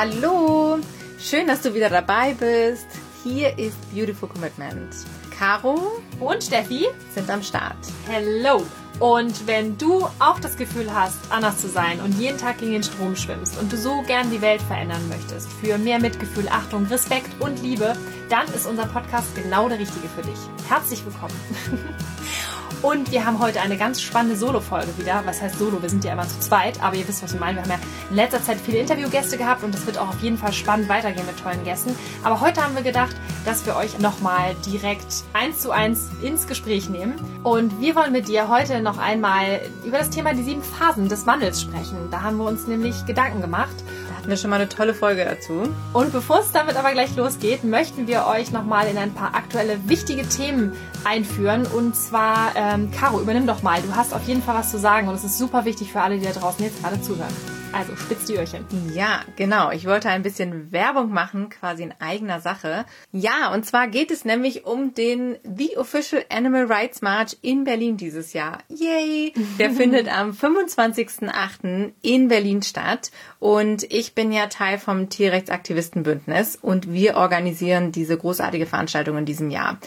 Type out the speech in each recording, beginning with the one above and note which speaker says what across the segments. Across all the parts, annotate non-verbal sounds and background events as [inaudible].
Speaker 1: Hallo, schön, dass du wieder dabei bist. Hier ist Beautiful Commitment. Caro
Speaker 2: und Steffi
Speaker 1: sind am Start.
Speaker 2: Hello! Und wenn du auch das Gefühl hast, anders zu sein und jeden Tag gegen den Strom schwimmst und du so gern die Welt verändern möchtest, für mehr Mitgefühl, Achtung, Respekt und Liebe, dann ist unser Podcast genau der richtige für dich. Herzlich willkommen. [laughs] Und wir haben heute eine ganz spannende Solo-Folge wieder. Was heißt Solo? Wir sind ja immer zu zweit, aber ihr wisst, was wir meinen. Wir haben ja in letzter Zeit viele Interviewgäste gehabt und das wird auch auf jeden Fall spannend weitergehen mit tollen Gästen. Aber heute haben wir gedacht, dass wir euch nochmal direkt eins zu eins ins Gespräch nehmen. Und wir wollen mit dir heute noch einmal über das Thema die sieben Phasen des Wandels sprechen. Da haben wir uns nämlich Gedanken gemacht
Speaker 1: hatten wir schon mal eine tolle Folge dazu.
Speaker 2: Und bevor es damit aber gleich losgeht, möchten wir euch nochmal in ein paar aktuelle wichtige Themen einführen. Und zwar, ähm, Caro, übernimm doch mal. Du hast auf jeden Fall was zu sagen und es ist super wichtig für alle, die da draußen jetzt gerade zuhören. Also spitz die Öhrchen.
Speaker 1: Ja, genau. Ich wollte ein bisschen Werbung machen, quasi in eigener Sache. Ja, und zwar geht es nämlich um den The Official Animal Rights March in Berlin dieses Jahr. Yay! Der [laughs] findet am 25.08. in Berlin statt. Und ich bin ja Teil vom Tierrechtsaktivistenbündnis und wir organisieren diese großartige Veranstaltung in diesem Jahr.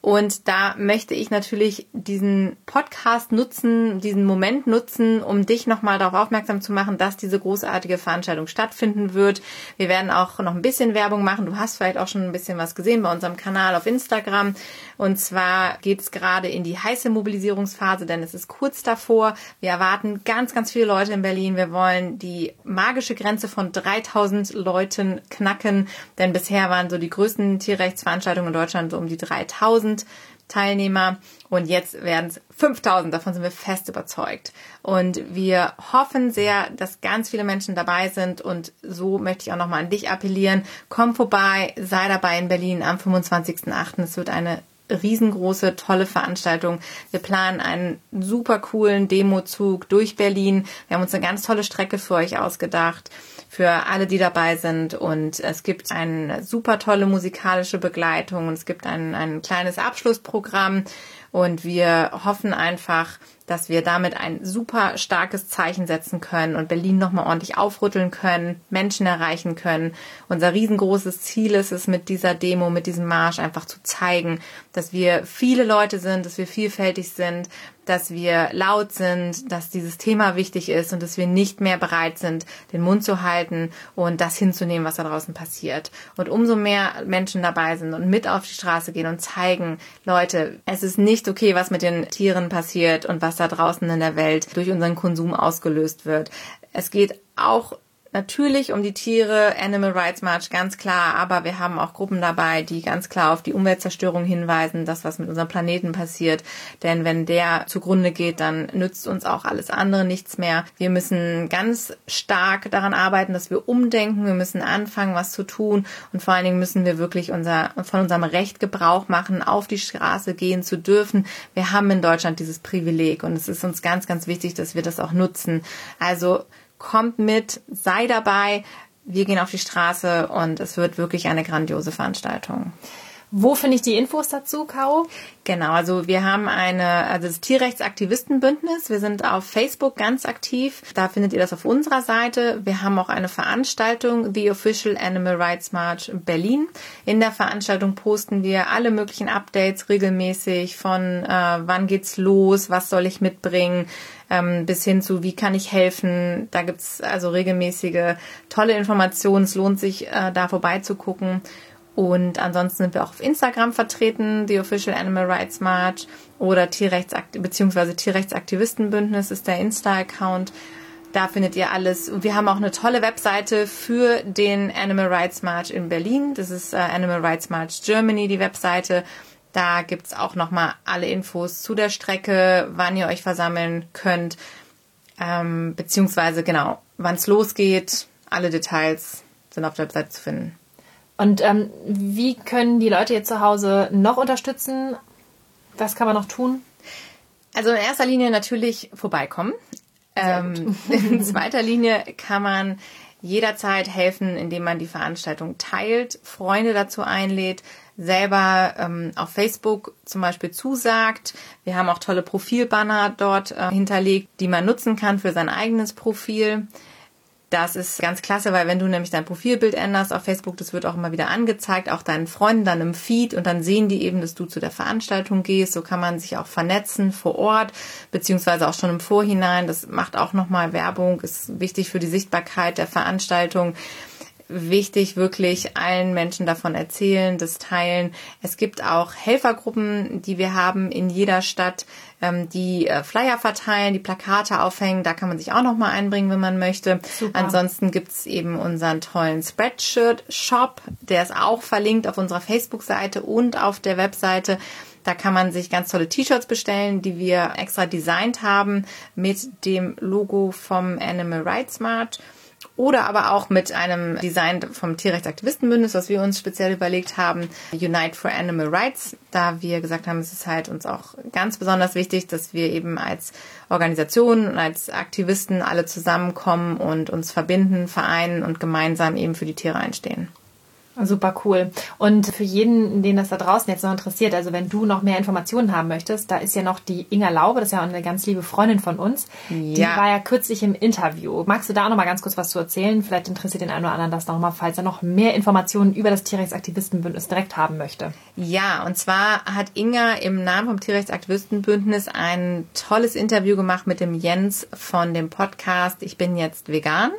Speaker 1: Und da möchte ich natürlich diesen Podcast nutzen, diesen Moment nutzen, um dich nochmal darauf aufmerksam zu machen, dass diese großartige Veranstaltung stattfinden wird. Wir werden auch noch ein bisschen Werbung machen. Du hast vielleicht auch schon ein bisschen was gesehen bei unserem Kanal auf Instagram. Und zwar geht es gerade in die heiße Mobilisierungsphase, denn es ist kurz davor. Wir erwarten ganz, ganz viele Leute in Berlin. Wir wollen die magische Grenze von 3000 Leuten knacken, denn bisher waren so die größten Tierrechtsveranstaltungen in Deutschland so um die 3000. 1000 Teilnehmer und jetzt werden es 5000. Davon sind wir fest überzeugt. Und wir hoffen sehr, dass ganz viele Menschen dabei sind und so möchte ich auch nochmal an dich appellieren. Komm vorbei, sei dabei in Berlin am 25.08. Es wird eine riesengroße, tolle Veranstaltung. Wir planen einen super coolen Demozug durch Berlin. Wir haben uns eine ganz tolle Strecke für euch ausgedacht für alle, die dabei sind. Und es gibt eine super tolle musikalische Begleitung und es gibt ein, ein kleines Abschlussprogramm. Und wir hoffen einfach, dass wir damit ein super starkes Zeichen setzen können und Berlin nochmal ordentlich aufrütteln können, Menschen erreichen können. Unser riesengroßes Ziel ist es, mit dieser Demo, mit diesem Marsch einfach zu zeigen, dass wir viele Leute sind, dass wir vielfältig sind, dass wir laut sind, dass dieses Thema wichtig ist und dass wir nicht mehr bereit sind, den Mund zu halten und das hinzunehmen, was da draußen passiert. Und umso mehr Menschen dabei sind und mit auf die Straße gehen und zeigen, Leute, es ist nicht okay, was mit den Tieren passiert und was da draußen in der Welt durch unseren Konsum ausgelöst wird. Es geht auch natürlich um die Tiere, Animal Rights March ganz klar, aber wir haben auch Gruppen dabei, die ganz klar auf die Umweltzerstörung hinweisen, das, was mit unserem Planeten passiert. Denn wenn der zugrunde geht, dann nützt uns auch alles andere nichts mehr. Wir müssen ganz stark daran arbeiten, dass wir umdenken. Wir müssen anfangen, was zu tun. Und vor allen Dingen müssen wir wirklich unser, von unserem Recht Gebrauch machen, auf die Straße gehen zu dürfen. Wir haben in Deutschland dieses Privileg und es ist uns ganz, ganz wichtig, dass wir das auch nutzen. Also kommt mit, sei dabei. Wir gehen auf die Straße und es wird wirklich eine grandiose Veranstaltung.
Speaker 2: Wo finde ich die Infos dazu, Caro?
Speaker 1: Genau, also wir haben eine, also das Tierrechtsaktivistenbündnis. Wir sind auf Facebook ganz aktiv. Da findet ihr das auf unserer Seite. Wir haben auch eine Veranstaltung, The Official Animal Rights March Berlin. In der Veranstaltung posten wir alle möglichen Updates regelmäßig von äh, wann geht's los, was soll ich mitbringen, ähm, bis hin zu, wie kann ich helfen. Da gibt's also regelmäßige tolle Informationen. Es lohnt sich, äh, da vorbeizugucken. Und ansonsten sind wir auch auf Instagram vertreten, The Official Animal Rights March oder Tierrechtsakt bzw. Tierrechtsaktivistenbündnis ist der Insta-Account. Da findet ihr alles. Wir haben auch eine tolle Webseite für den Animal Rights March in Berlin. Das ist äh, Animal Rights March Germany, die Webseite. Da gibt's auch nochmal alle Infos zu der Strecke, wann ihr euch versammeln könnt, ähm, beziehungsweise genau, wann es losgeht. Alle Details sind auf der Webseite zu finden.
Speaker 2: Und ähm, wie können die Leute jetzt zu Hause noch unterstützen? Was kann man noch tun?
Speaker 1: Also in erster Linie natürlich vorbeikommen. Ähm, [laughs] in zweiter Linie kann man jederzeit helfen, indem man die Veranstaltung teilt, Freunde dazu einlädt, selber ähm, auf Facebook zum Beispiel zusagt. Wir haben auch tolle Profilbanner dort äh, hinterlegt, die man nutzen kann für sein eigenes Profil. Das ist ganz klasse, weil wenn du nämlich dein Profilbild änderst auf Facebook, das wird auch immer wieder angezeigt, auch deinen Freunden dann im Feed und dann sehen die eben, dass du zu der Veranstaltung gehst. So kann man sich auch vernetzen vor Ort, beziehungsweise auch schon im Vorhinein. Das macht auch nochmal Werbung, ist wichtig für die Sichtbarkeit der Veranstaltung wichtig, wirklich allen Menschen davon erzählen, das teilen. Es gibt auch Helfergruppen, die wir haben in jeder Stadt, ähm, die äh, Flyer verteilen, die Plakate aufhängen. Da kann man sich auch noch mal einbringen, wenn man möchte. Super. Ansonsten gibt's eben unseren tollen Spreadshirt-Shop. Der ist auch verlinkt auf unserer Facebook-Seite und auf der Webseite. Da kann man sich ganz tolle T-Shirts bestellen, die wir extra designt haben mit dem Logo vom Animal Rights March oder aber auch mit einem Design vom Tierrechtsaktivistenbündnis, was wir uns speziell überlegt haben, Unite for Animal Rights, da wir gesagt haben, es ist halt uns auch ganz besonders wichtig, dass wir eben als Organisation und als Aktivisten alle zusammenkommen und uns verbinden, vereinen und gemeinsam eben für die Tiere einstehen.
Speaker 2: Super cool. Und für jeden, den das da draußen jetzt noch interessiert, also wenn du noch mehr Informationen haben möchtest, da ist ja noch die Inga Laube, das ist ja eine ganz liebe Freundin von uns. Ja. Die war ja kürzlich im Interview. Magst du da noch mal ganz kurz was zu erzählen? Vielleicht interessiert den einen oder anderen das noch mal, falls er noch mehr Informationen über das Tierrechtsaktivistenbündnis direkt haben möchte.
Speaker 1: Ja, und zwar hat Inga im Namen vom Tierrechtsaktivistenbündnis ein tolles Interview gemacht mit dem Jens von dem Podcast Ich bin jetzt vegan.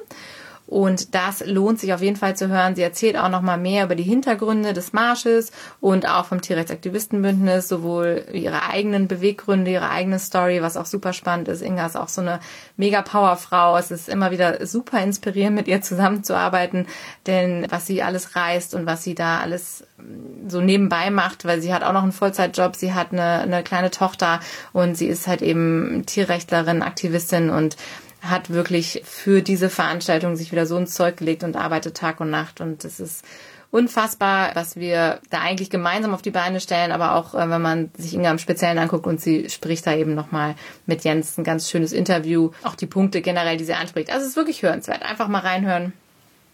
Speaker 1: Und das lohnt sich auf jeden Fall zu hören. Sie erzählt auch noch mal mehr über die Hintergründe des Marsches und auch vom Tierrechtsaktivistenbündnis, sowohl ihre eigenen Beweggründe, ihre eigene Story, was auch super spannend ist. Inga ist auch so eine mega Powerfrau. Es ist immer wieder super inspirierend, mit ihr zusammenzuarbeiten, denn was sie alles reißt und was sie da alles so nebenbei macht, weil sie hat auch noch einen Vollzeitjob, sie hat eine, eine kleine Tochter und sie ist halt eben Tierrechtlerin, Aktivistin und hat wirklich für diese Veranstaltung sich wieder so ins Zeug gelegt und arbeitet Tag und Nacht. Und es ist unfassbar, was wir da eigentlich gemeinsam auf die Beine stellen, aber auch äh, wenn man sich Inga im Speziellen anguckt und sie spricht da eben nochmal mit Jens ein ganz schönes Interview, auch die Punkte generell, die sie anspricht. Also es ist wirklich hörenswert. Einfach mal reinhören.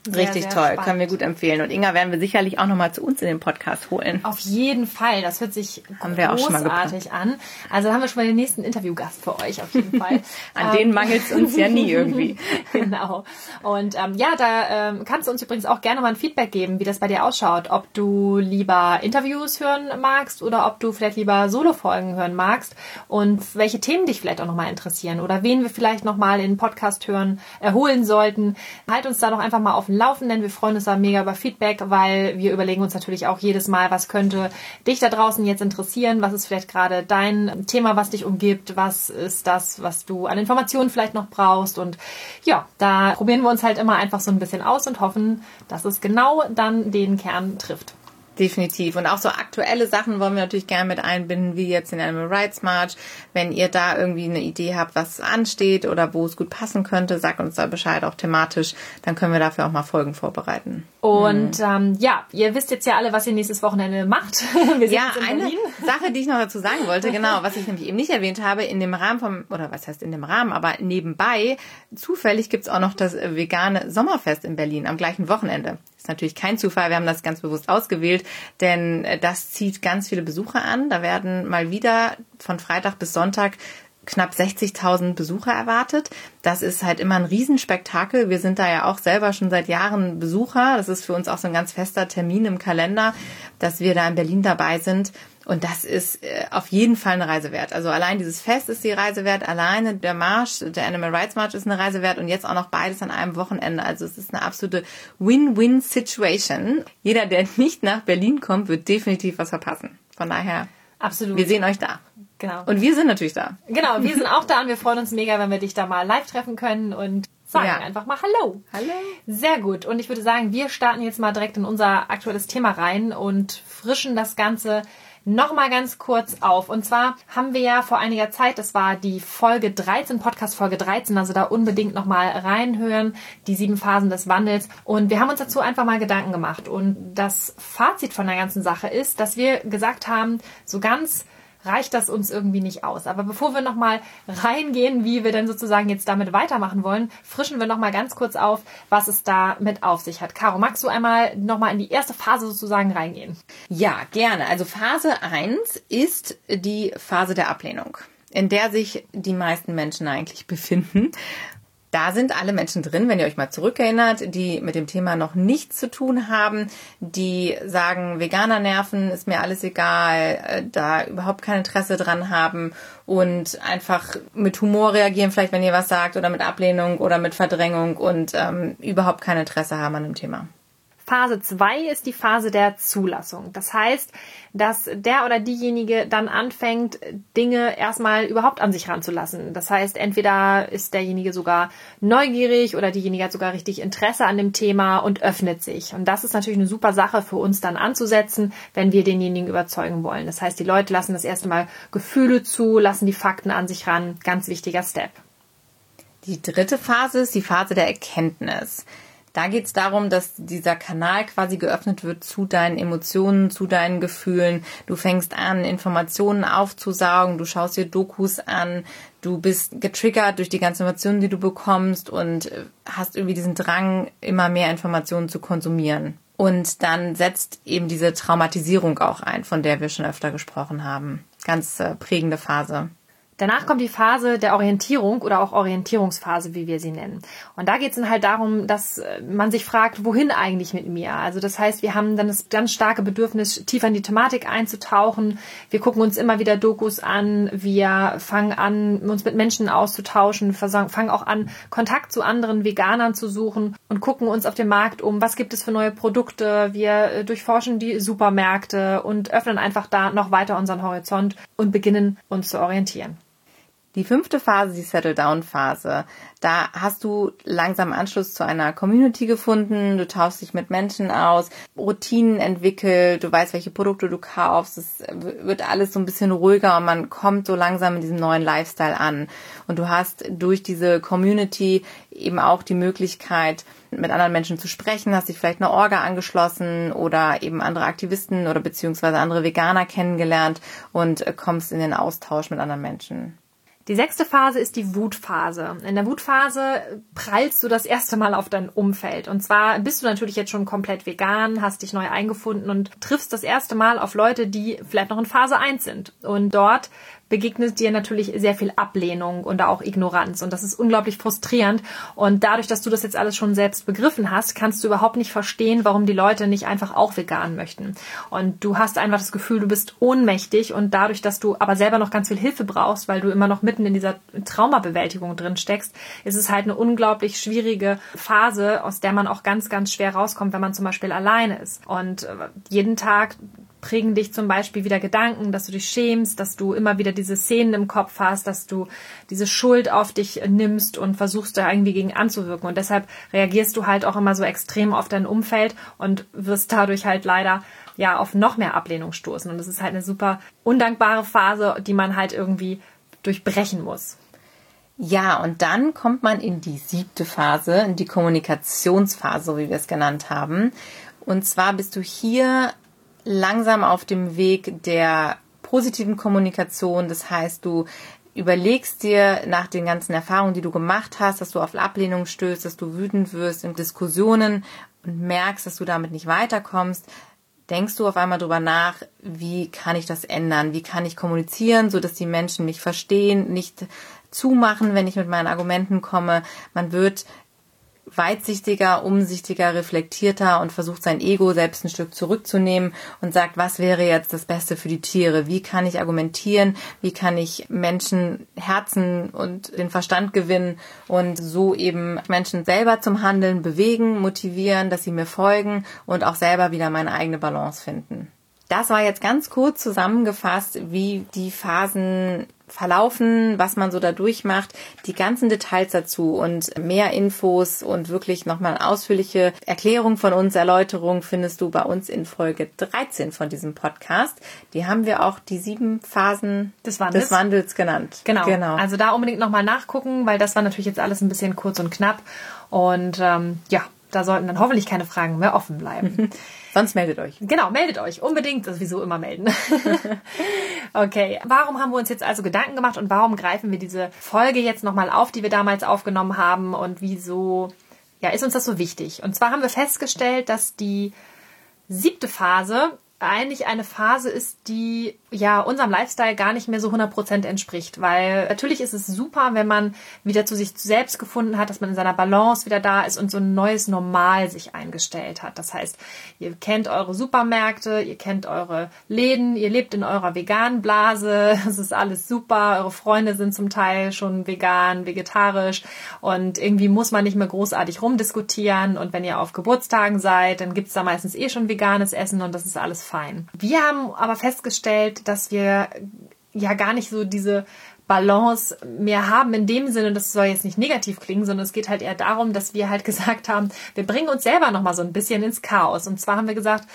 Speaker 1: Richtig sehr, toll, spannend. können wir gut empfehlen. Und Inga werden wir sicherlich auch nochmal zu uns in den Podcast holen.
Speaker 2: Auf jeden Fall, das hört sich haben mal an. Also haben wir schon mal den nächsten Interviewgast für euch auf jeden Fall. [laughs]
Speaker 1: an ähm, denen mangelt es uns ja nie irgendwie. [laughs]
Speaker 2: genau. Und ähm, ja, da ähm, kannst du uns übrigens auch gerne mal ein Feedback geben, wie das bei dir ausschaut. Ob du lieber Interviews hören magst oder ob du vielleicht lieber Solo-Folgen hören magst und welche Themen dich vielleicht auch nochmal interessieren oder wen wir vielleicht nochmal in Podcast hören, erholen sollten. Halt uns da doch einfach mal auf den Laufenden. Wir freuen uns da mega über Feedback, weil wir überlegen uns natürlich auch jedes Mal, was könnte dich da draußen jetzt interessieren? Was ist vielleicht gerade dein Thema, was dich umgibt? Was ist das, was du an Informationen vielleicht noch brauchst? Und ja, da probieren wir uns halt immer einfach so ein bisschen aus und hoffen, dass es genau dann den Kern trifft.
Speaker 1: Definitiv. Und auch so aktuelle Sachen wollen wir natürlich gerne mit einbinden, wie jetzt den Animal Rights March. Wenn ihr da irgendwie eine Idee habt, was ansteht oder wo es gut passen könnte, sagt uns da Bescheid, auch thematisch. Dann können wir dafür auch mal Folgen vorbereiten.
Speaker 2: Und mhm. ähm, ja, ihr wisst jetzt ja alle, was ihr nächstes Wochenende macht. [laughs]
Speaker 1: Wir ja, eine Sache, die ich noch dazu sagen wollte, [laughs] genau, was ich nämlich eben nicht erwähnt habe, in dem Rahmen vom, oder was heißt in dem Rahmen, aber nebenbei, zufällig gibt's auch noch das vegane Sommerfest in Berlin am gleichen Wochenende ist natürlich kein Zufall, wir haben das ganz bewusst ausgewählt, denn äh, das zieht ganz viele Besucher an. Da werden mal wieder von Freitag bis Sonntag knapp 60.000 Besucher erwartet. Das ist halt immer ein Riesenspektakel. Wir sind da ja auch selber schon seit Jahren Besucher. Das ist für uns auch so ein ganz fester Termin im Kalender, dass wir da in Berlin dabei sind. Und das ist äh, auf jeden Fall eine Reise wert. Also allein dieses Fest ist die Reise wert, alleine der Marsch, der Animal Rights March ist eine Reise wert und jetzt auch noch beides an einem Wochenende. Also es ist eine absolute Win-Win-Situation. Jeder, der nicht nach Berlin kommt, wird definitiv was verpassen. Von daher,
Speaker 2: absolut.
Speaker 1: Wir sehen euch da. Genau. Und wir sind natürlich da.
Speaker 2: Genau, wir sind auch da und wir freuen uns mega, wenn wir dich da mal live treffen können und sagen ja. einfach mal Hallo.
Speaker 1: Hallo.
Speaker 2: Sehr gut. Und ich würde sagen, wir starten jetzt mal direkt in unser aktuelles Thema rein und frischen das Ganze nochmal ganz kurz auf. Und zwar haben wir ja vor einiger Zeit, das war die Folge 13, Podcast Folge 13, also da unbedingt nochmal reinhören, die sieben Phasen des Wandels. Und wir haben uns dazu einfach mal Gedanken gemacht. Und das Fazit von der ganzen Sache ist, dass wir gesagt haben, so ganz reicht das uns irgendwie nicht aus. Aber bevor wir nochmal reingehen, wie wir denn sozusagen jetzt damit weitermachen wollen, frischen wir nochmal ganz kurz auf, was es da mit auf sich hat. Caro, magst du einmal nochmal in die erste Phase sozusagen reingehen?
Speaker 1: Ja, gerne. Also Phase 1 ist die Phase der Ablehnung in der sich die meisten Menschen eigentlich befinden. Da sind alle Menschen drin, wenn ihr euch mal zurückerinnert, die mit dem Thema noch nichts zu tun haben, die sagen, Veganer nerven, ist mir alles egal, äh, da überhaupt kein Interesse dran haben und einfach mit Humor reagieren, vielleicht wenn ihr was sagt oder mit Ablehnung oder mit Verdrängung und ähm, überhaupt kein Interesse haben an dem Thema.
Speaker 2: Phase 2 ist die Phase der Zulassung. Das heißt, dass der oder diejenige dann anfängt, Dinge erstmal überhaupt an sich ranzulassen. Das heißt, entweder ist derjenige sogar neugierig oder diejenige hat sogar richtig Interesse an dem Thema und öffnet sich. Und das ist natürlich eine super Sache für uns dann anzusetzen, wenn wir denjenigen überzeugen wollen. Das heißt, die Leute lassen das erste Mal Gefühle zu, lassen die Fakten an sich ran. Ganz wichtiger Step.
Speaker 1: Die dritte Phase ist die Phase der Erkenntnis. Da geht es darum, dass dieser Kanal quasi geöffnet wird zu deinen Emotionen, zu deinen Gefühlen. Du fängst an, Informationen aufzusaugen, du schaust dir Dokus an, du bist getriggert durch die ganzen Informationen, die du bekommst und hast irgendwie diesen Drang, immer mehr Informationen zu konsumieren. Und dann setzt eben diese Traumatisierung auch ein, von der wir schon öfter gesprochen haben. Ganz äh, prägende Phase.
Speaker 2: Danach kommt die Phase der Orientierung oder auch Orientierungsphase, wie wir sie nennen. Und da geht es dann halt darum, dass äh, man sich fragt, wohin eigentlich mit mir? Also das heißt, wir haben dann das ganz starke Bedürfnis, tiefer in die Thematik einzutauchen. Wir gucken uns immer wieder Dokus an. Wir fangen an, uns mit Menschen auszutauschen, fangen auch an, Kontakt zu anderen Veganern zu suchen und gucken uns auf dem Markt um, was gibt es für neue Produkte. Wir äh, durchforschen die Supermärkte und öffnen einfach da noch weiter unseren Horizont und beginnen uns zu orientieren.
Speaker 1: Die fünfte Phase, die Settle-Down-Phase, da hast du langsam Anschluss zu einer Community gefunden, du tauschst dich mit Menschen aus, Routinen entwickelt, du weißt, welche Produkte du kaufst, es wird alles so ein bisschen ruhiger und man kommt so langsam in diesem neuen Lifestyle an. Und du hast durch diese Community eben auch die Möglichkeit, mit anderen Menschen zu sprechen, hast dich vielleicht eine Orga angeschlossen oder eben andere Aktivisten oder beziehungsweise andere Veganer kennengelernt und kommst in den Austausch mit anderen Menschen.
Speaker 2: Die sechste Phase ist die Wutphase. In der Wutphase prallst du das erste Mal auf dein Umfeld. Und zwar bist du natürlich jetzt schon komplett vegan, hast dich neu eingefunden und triffst das erste Mal auf Leute, die vielleicht noch in Phase 1 sind. Und dort begegnet dir natürlich sehr viel Ablehnung und auch Ignoranz. Und das ist unglaublich frustrierend. Und dadurch, dass du das jetzt alles schon selbst begriffen hast, kannst du überhaupt nicht verstehen, warum die Leute nicht einfach auch vegan möchten. Und du hast einfach das Gefühl, du bist ohnmächtig. Und dadurch, dass du aber selber noch ganz viel Hilfe brauchst, weil du immer noch mitten in dieser Traumabewältigung drin steckst, ist es halt eine unglaublich schwierige Phase, aus der man auch ganz, ganz schwer rauskommt, wenn man zum Beispiel alleine ist. Und äh, jeden Tag prägen dich zum Beispiel wieder Gedanken, dass du dich schämst, dass du immer wieder diese Szenen im Kopf hast, dass du diese Schuld auf dich nimmst und versuchst da irgendwie gegen anzuwirken. Und deshalb reagierst du halt auch immer so extrem auf dein Umfeld und wirst dadurch halt leider ja auf noch mehr Ablehnung stoßen. Und das ist halt eine super undankbare Phase, die man halt irgendwie durchbrechen muss.
Speaker 1: Ja, und dann kommt man in die siebte Phase, in die Kommunikationsphase, wie wir es genannt haben. Und zwar bist du hier langsam auf dem Weg der positiven Kommunikation. Das heißt, du überlegst dir nach den ganzen Erfahrungen, die du gemacht hast, dass du auf Ablehnung stößt, dass du wütend wirst in Diskussionen und merkst, dass du damit nicht weiterkommst, denkst du auf einmal drüber nach, wie kann ich das ändern? Wie kann ich kommunizieren, so dass die Menschen mich verstehen, nicht zumachen, wenn ich mit meinen Argumenten komme. Man wird weitsichtiger, umsichtiger, reflektierter und versucht sein Ego selbst ein Stück zurückzunehmen und sagt, was wäre jetzt das Beste für die Tiere? Wie kann ich argumentieren? Wie kann ich Menschen Herzen und den Verstand gewinnen und so eben Menschen selber zum Handeln bewegen, motivieren, dass sie mir folgen und auch selber wieder meine eigene Balance finden. Das war jetzt ganz kurz zusammengefasst, wie die Phasen verlaufen, was man so da durchmacht, die ganzen Details dazu und mehr Infos und wirklich nochmal eine ausführliche Erklärung von uns, Erläuterung findest du bei uns in Folge 13 von diesem Podcast. Die haben wir auch die sieben Phasen des Wandels, des Wandels genannt.
Speaker 2: Genau. genau. Also da unbedingt nochmal nachgucken, weil das war natürlich jetzt alles ein bisschen kurz und knapp. Und ähm, ja, da sollten dann hoffentlich keine Fragen mehr offen bleiben. [laughs]
Speaker 1: Sonst meldet euch.
Speaker 2: Genau, meldet euch. Unbedingt. Sowieso immer melden. [laughs] okay. Warum haben wir uns jetzt also Gedanken gemacht und warum greifen wir diese Folge jetzt nochmal auf, die wir damals aufgenommen haben und wieso, ja, ist uns das so wichtig? Und zwar haben wir festgestellt, dass die siebte Phase eigentlich eine Phase ist, die ja unserem Lifestyle gar nicht mehr so 100% entspricht, weil natürlich ist es super, wenn man wieder zu sich selbst gefunden hat, dass man in seiner Balance wieder da ist und so ein neues Normal sich eingestellt hat. Das heißt, ihr kennt eure Supermärkte, ihr kennt eure Läden, ihr lebt in eurer veganen Blase, [laughs] es ist alles super, eure Freunde sind zum Teil schon vegan, vegetarisch. Und irgendwie muss man nicht mehr großartig rumdiskutieren. Und wenn ihr auf Geburtstagen seid, dann gibt's da meistens eh schon veganes Essen und das ist alles fein. Wir haben aber festgestellt, dass wir ja gar nicht so diese Balance mehr haben in dem Sinne, das soll jetzt nicht negativ klingen, sondern es geht halt eher darum, dass wir halt [laughs] gesagt haben, wir bringen uns selber nochmal so ein bisschen ins Chaos. Und zwar haben wir gesagt,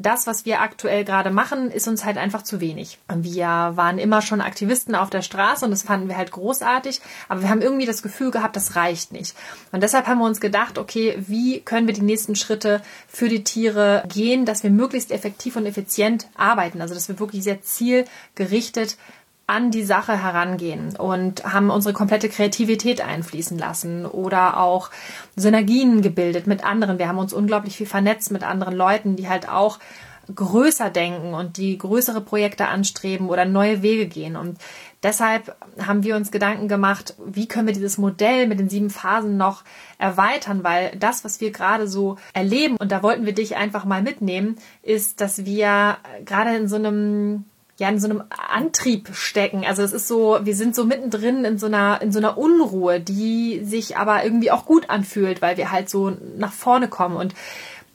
Speaker 2: das, was wir aktuell gerade machen, ist uns halt einfach zu wenig. Wir waren immer schon Aktivisten auf der Straße und das fanden wir halt großartig, aber wir haben irgendwie das Gefühl gehabt, das reicht nicht. Und deshalb haben wir uns gedacht, okay, wie können wir die nächsten Schritte für die Tiere gehen, dass wir möglichst effektiv und effizient arbeiten, also dass wir wirklich sehr zielgerichtet an die Sache herangehen und haben unsere komplette Kreativität einfließen lassen oder auch Synergien gebildet mit anderen. Wir haben uns unglaublich viel vernetzt mit anderen Leuten, die halt auch größer denken und die größere Projekte anstreben oder neue Wege gehen. Und deshalb haben wir uns Gedanken gemacht, wie können wir dieses Modell mit den sieben Phasen noch erweitern, weil das, was wir gerade so erleben, und da wollten wir dich einfach mal mitnehmen, ist, dass wir gerade in so einem ja in so einem Antrieb stecken. Also es ist so, wir sind so mittendrin in so einer in so einer Unruhe, die sich aber irgendwie auch gut anfühlt, weil wir halt so nach vorne kommen und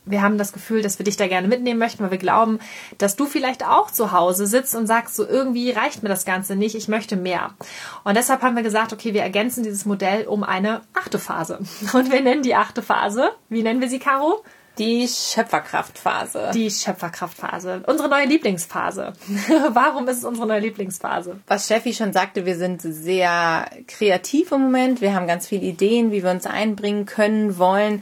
Speaker 2: wir haben das Gefühl, dass wir dich da gerne mitnehmen möchten, weil wir glauben, dass du vielleicht auch zu Hause sitzt und sagst, so irgendwie reicht mir das Ganze nicht, ich möchte mehr. Und deshalb haben wir gesagt, okay, wir ergänzen dieses Modell um eine achte Phase. [laughs] Und wir nennen die achte Phase, wie nennen wir sie, Caro?
Speaker 1: Die Schöpferkraftphase.
Speaker 2: Die Schöpferkraftphase. Unsere neue Lieblingsphase. [laughs] Warum ist es unsere neue Lieblingsphase?
Speaker 1: Was Steffi schon sagte, wir sind sehr kreativ im Moment. Wir haben ganz viele Ideen, wie wir uns einbringen können, wollen.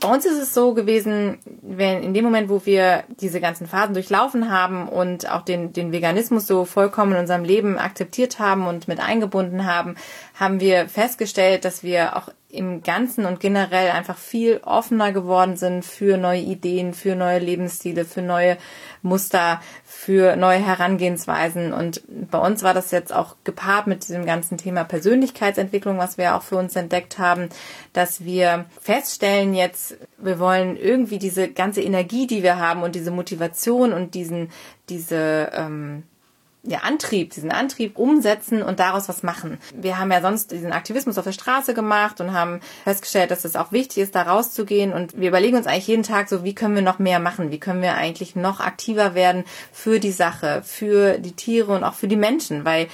Speaker 1: Bei uns ist es so gewesen, wenn in dem Moment, wo wir diese ganzen Phasen durchlaufen haben und auch den, den Veganismus so vollkommen in unserem Leben akzeptiert haben und mit eingebunden haben, haben wir festgestellt, dass wir auch im Ganzen und generell einfach viel offener geworden sind für neue Ideen, für neue Lebensstile, für neue Muster, für neue Herangehensweisen. Und bei uns war das jetzt auch gepaart mit diesem ganzen Thema Persönlichkeitsentwicklung, was wir auch für uns entdeckt haben, dass wir feststellen jetzt, wir wollen irgendwie diese ganze Energie, die wir haben und diese Motivation und diesen, diese, ähm, ja, Antrieb, diesen Antrieb umsetzen und daraus was machen. Wir haben ja sonst diesen Aktivismus auf der Straße gemacht und haben festgestellt, dass es auch wichtig ist, da rauszugehen und wir überlegen uns eigentlich jeden Tag so, wie können wir noch mehr machen? Wie können wir eigentlich noch aktiver werden für die Sache, für die Tiere und auch für die Menschen? Weil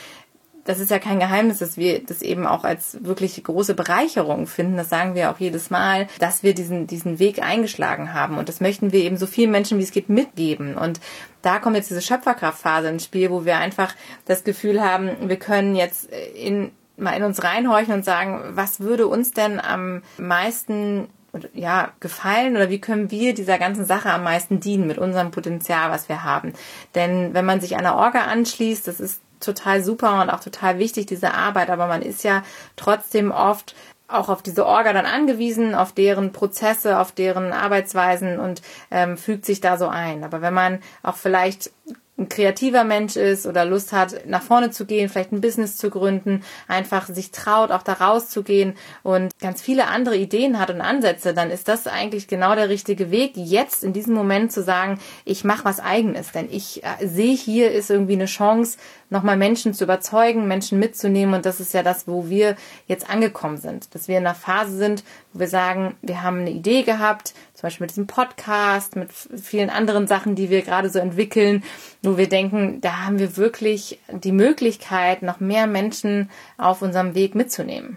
Speaker 1: das ist ja kein Geheimnis, dass wir das eben auch als wirklich große Bereicherung finden. Das sagen wir auch jedes Mal, dass wir diesen, diesen Weg eingeschlagen haben. Und das möchten wir eben so vielen Menschen, wie es geht, mitgeben. Und da kommt jetzt diese Schöpferkraftphase ins Spiel, wo wir einfach das Gefühl haben, wir können jetzt in, mal in uns reinhorchen und sagen, was würde uns denn am meisten ja, gefallen oder wie können wir dieser ganzen Sache am meisten dienen mit unserem Potenzial, was wir haben. Denn wenn man sich einer Orga anschließt, das ist total super und auch total wichtig, diese Arbeit, aber man ist ja trotzdem oft auch auf diese Orga dann angewiesen, auf deren Prozesse, auf deren Arbeitsweisen und ähm, fügt sich da so ein. Aber wenn man auch vielleicht ein kreativer Mensch ist oder Lust hat, nach vorne zu gehen, vielleicht ein Business zu gründen, einfach sich traut, auch da rauszugehen und ganz viele andere Ideen hat und Ansätze, dann ist das eigentlich genau der richtige Weg, jetzt in diesem Moment zu sagen, ich mache was eigenes. Denn ich äh, sehe, hier ist irgendwie eine Chance, nochmal Menschen zu überzeugen, Menschen mitzunehmen. Und das ist ja das, wo wir jetzt angekommen sind. Dass wir in einer Phase sind, wo wir sagen, wir haben eine Idee gehabt, zum Beispiel mit diesem Podcast, mit vielen anderen Sachen, die wir gerade so entwickeln, wo wir denken, da haben wir wirklich die Möglichkeit, noch mehr Menschen auf unserem Weg mitzunehmen.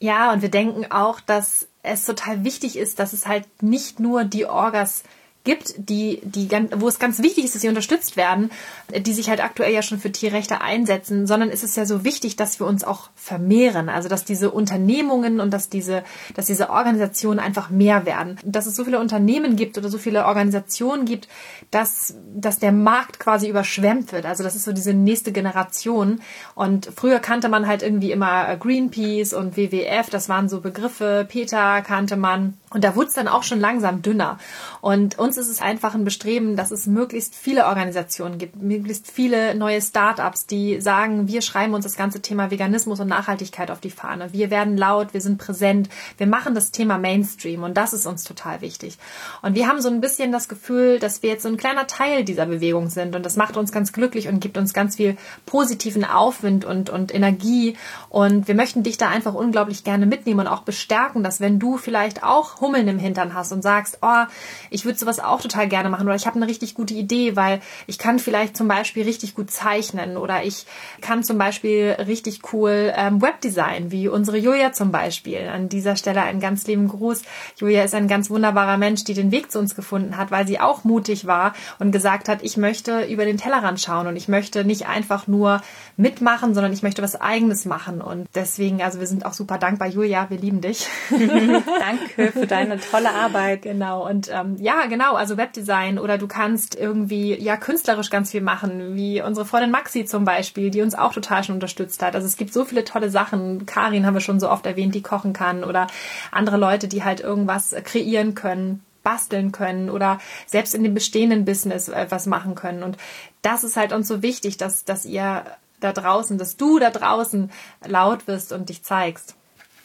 Speaker 2: Ja, und wir denken auch, dass es total wichtig ist, dass es halt nicht nur die Orgas gibt, die, die, wo es ganz wichtig ist, dass sie unterstützt werden, die sich halt aktuell ja schon für Tierrechte einsetzen, sondern ist es ja so wichtig, dass wir uns auch vermehren, also dass diese Unternehmungen und dass diese, dass diese Organisationen einfach mehr werden, dass es so viele Unternehmen gibt oder so viele Organisationen gibt, dass, dass der Markt quasi überschwemmt wird. Also das ist so diese nächste Generation. Und früher kannte man halt irgendwie immer Greenpeace und WWF, das waren so Begriffe. Peter kannte man. Und da wurde es dann auch schon langsam dünner. Und uns ist es einfach ein Bestreben, dass es möglichst viele Organisationen gibt, möglichst viele neue Startups, die sagen, wir schreiben uns das ganze Thema Veganismus und Nachhaltigkeit auf die Fahne. Wir werden laut, wir sind präsent, wir machen das Thema Mainstream und das ist uns total wichtig. Und wir haben so ein bisschen das Gefühl, dass wir jetzt so ein kleiner Teil dieser Bewegung sind und das macht uns ganz glücklich und gibt uns ganz viel positiven Aufwind und, und Energie und wir möchten dich da einfach unglaublich gerne mitnehmen und auch bestärken, dass wenn du vielleicht auch Hummeln im Hintern hast und sagst, oh, ich würde sowas auch total gerne machen oder ich habe eine richtig gute Idee, weil ich kann vielleicht zum Beispiel richtig gut zeichnen oder ich kann zum Beispiel richtig cool ähm, Webdesign, wie unsere Julia zum Beispiel. An dieser Stelle einen ganz lieben Gruß. Julia ist ein ganz wunderbarer Mensch, die den Weg zu uns gefunden hat, weil sie auch mutig war und gesagt hat, ich möchte über den Tellerrand schauen und ich möchte nicht einfach nur mitmachen, sondern ich möchte was eigenes machen. Und deswegen, also wir sind auch super dankbar, Julia, wir lieben dich. [laughs]
Speaker 1: Danke für deine tolle Arbeit.
Speaker 2: Genau. Und ähm, ja, genau, also Webdesign oder du kannst irgendwie ja künstlerisch ganz viel machen, wie unsere Freundin Maxi zum Beispiel, die uns auch total schon unterstützt hat. Also es gibt so viele tolle Sachen. Karin haben wir schon so oft erwähnt, die kochen kann oder andere Leute, die halt irgendwas kreieren können basteln können oder selbst in dem bestehenden Business etwas machen können. Und das ist halt uns so wichtig, dass, dass ihr da draußen, dass du da draußen laut wirst und dich zeigst.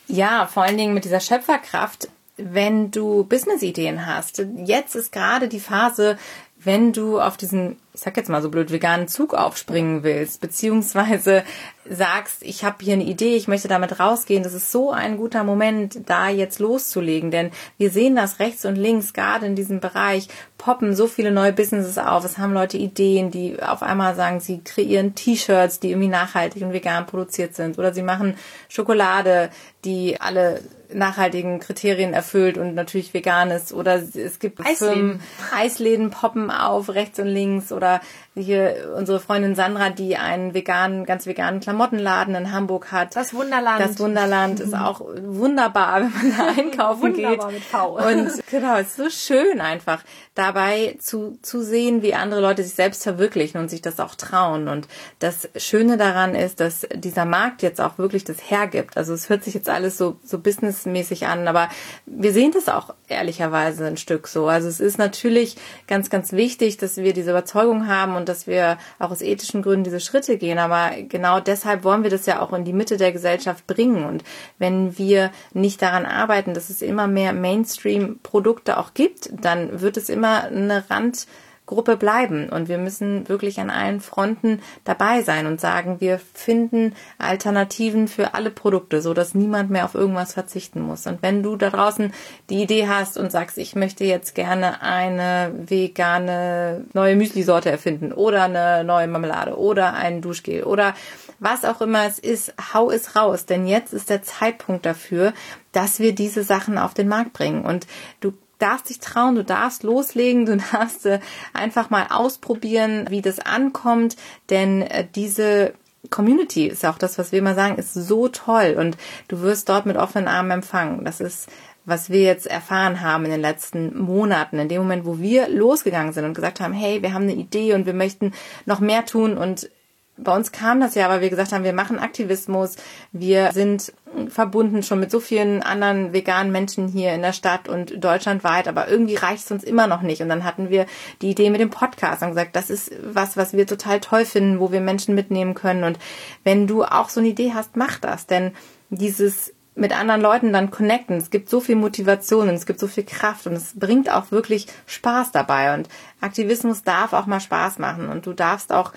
Speaker 1: Ja, vor allen Dingen mit dieser Schöpferkraft, wenn du Business-Ideen hast. Jetzt ist gerade die Phase, wenn du auf diesen, ich sag jetzt mal so blöd, veganen Zug aufspringen willst, beziehungsweise sagst, ich habe hier eine Idee, ich möchte damit rausgehen, das ist so ein guter Moment, da jetzt loszulegen. Denn wir sehen das rechts und links, gerade in diesem Bereich, poppen so viele neue Businesses auf. Es haben Leute Ideen, die auf einmal sagen, sie kreieren T-Shirts, die irgendwie nachhaltig und vegan produziert sind. Oder sie machen Schokolade, die alle nachhaltigen Kriterien erfüllt und natürlich vegan ist. Oder es gibt
Speaker 2: Eisläden.
Speaker 1: Firmen, Eisläden poppen auf rechts und links. Oder hier unsere Freundin Sandra, die einen veganen, ganz veganen Klamottenladen in Hamburg hat.
Speaker 2: Das Wunderland.
Speaker 1: Das Wunderland ist auch wunderbar, [laughs] wenn man da einkaufen geht.
Speaker 2: Wunderbar mit V.
Speaker 1: Und genau, es ist so schön einfach dabei zu, zu sehen, wie andere Leute sich selbst verwirklichen und sich das auch trauen. Und das Schöne daran ist, dass dieser Markt jetzt auch wirklich das hergibt. Also es hört sich jetzt alles so, so businessmäßig an, aber wir sehen das auch ehrlicherweise ein Stück so. Also es ist natürlich ganz, ganz wichtig, dass wir diese Überzeugung haben und dass wir auch aus ethischen Gründen diese Schritte gehen. Aber genau deshalb wollen wir das ja auch in die Mitte der Gesellschaft bringen. Und wenn wir nicht daran arbeiten, dass es immer mehr Mainstream-Produkte auch gibt, dann wird es immer eine Rand Gruppe bleiben. Und wir müssen wirklich an allen Fronten dabei sein und sagen, wir finden Alternativen für alle Produkte, so dass niemand mehr auf irgendwas verzichten muss. Und wenn du da draußen die Idee hast und sagst, ich möchte jetzt gerne eine vegane neue Müsli-Sorte erfinden oder eine neue Marmelade oder ein Duschgel oder was auch immer es ist, hau es raus, denn jetzt ist der Zeitpunkt dafür, dass wir diese Sachen auf den Markt bringen. Und du darfst dich trauen, du darfst loslegen, du [laughs] darfst äh, einfach mal ausprobieren, wie das ankommt, denn äh, diese Community ist auch das, was wir immer sagen, ist so toll. Und du wirst dort mit offenen Armen empfangen. Das ist was wir jetzt erfahren haben in den letzten Monaten, in dem Moment, wo wir losgegangen sind und gesagt haben, hey, wir haben eine Idee und wir möchten noch mehr tun und bei uns kam das ja, weil wir gesagt haben, wir machen Aktivismus, wir sind verbunden schon mit so vielen anderen veganen Menschen hier in der Stadt und deutschlandweit, aber irgendwie reicht es uns immer noch nicht. Und dann hatten wir die Idee mit dem Podcast und gesagt, das ist was, was wir total toll finden, wo wir Menschen mitnehmen können. Und wenn du auch so eine Idee hast, mach das, denn dieses mit anderen Leuten dann connecten. Es gibt so viel Motivation und es gibt so viel Kraft und es bringt auch wirklich Spaß dabei. Und Aktivismus darf auch mal Spaß machen und du darfst auch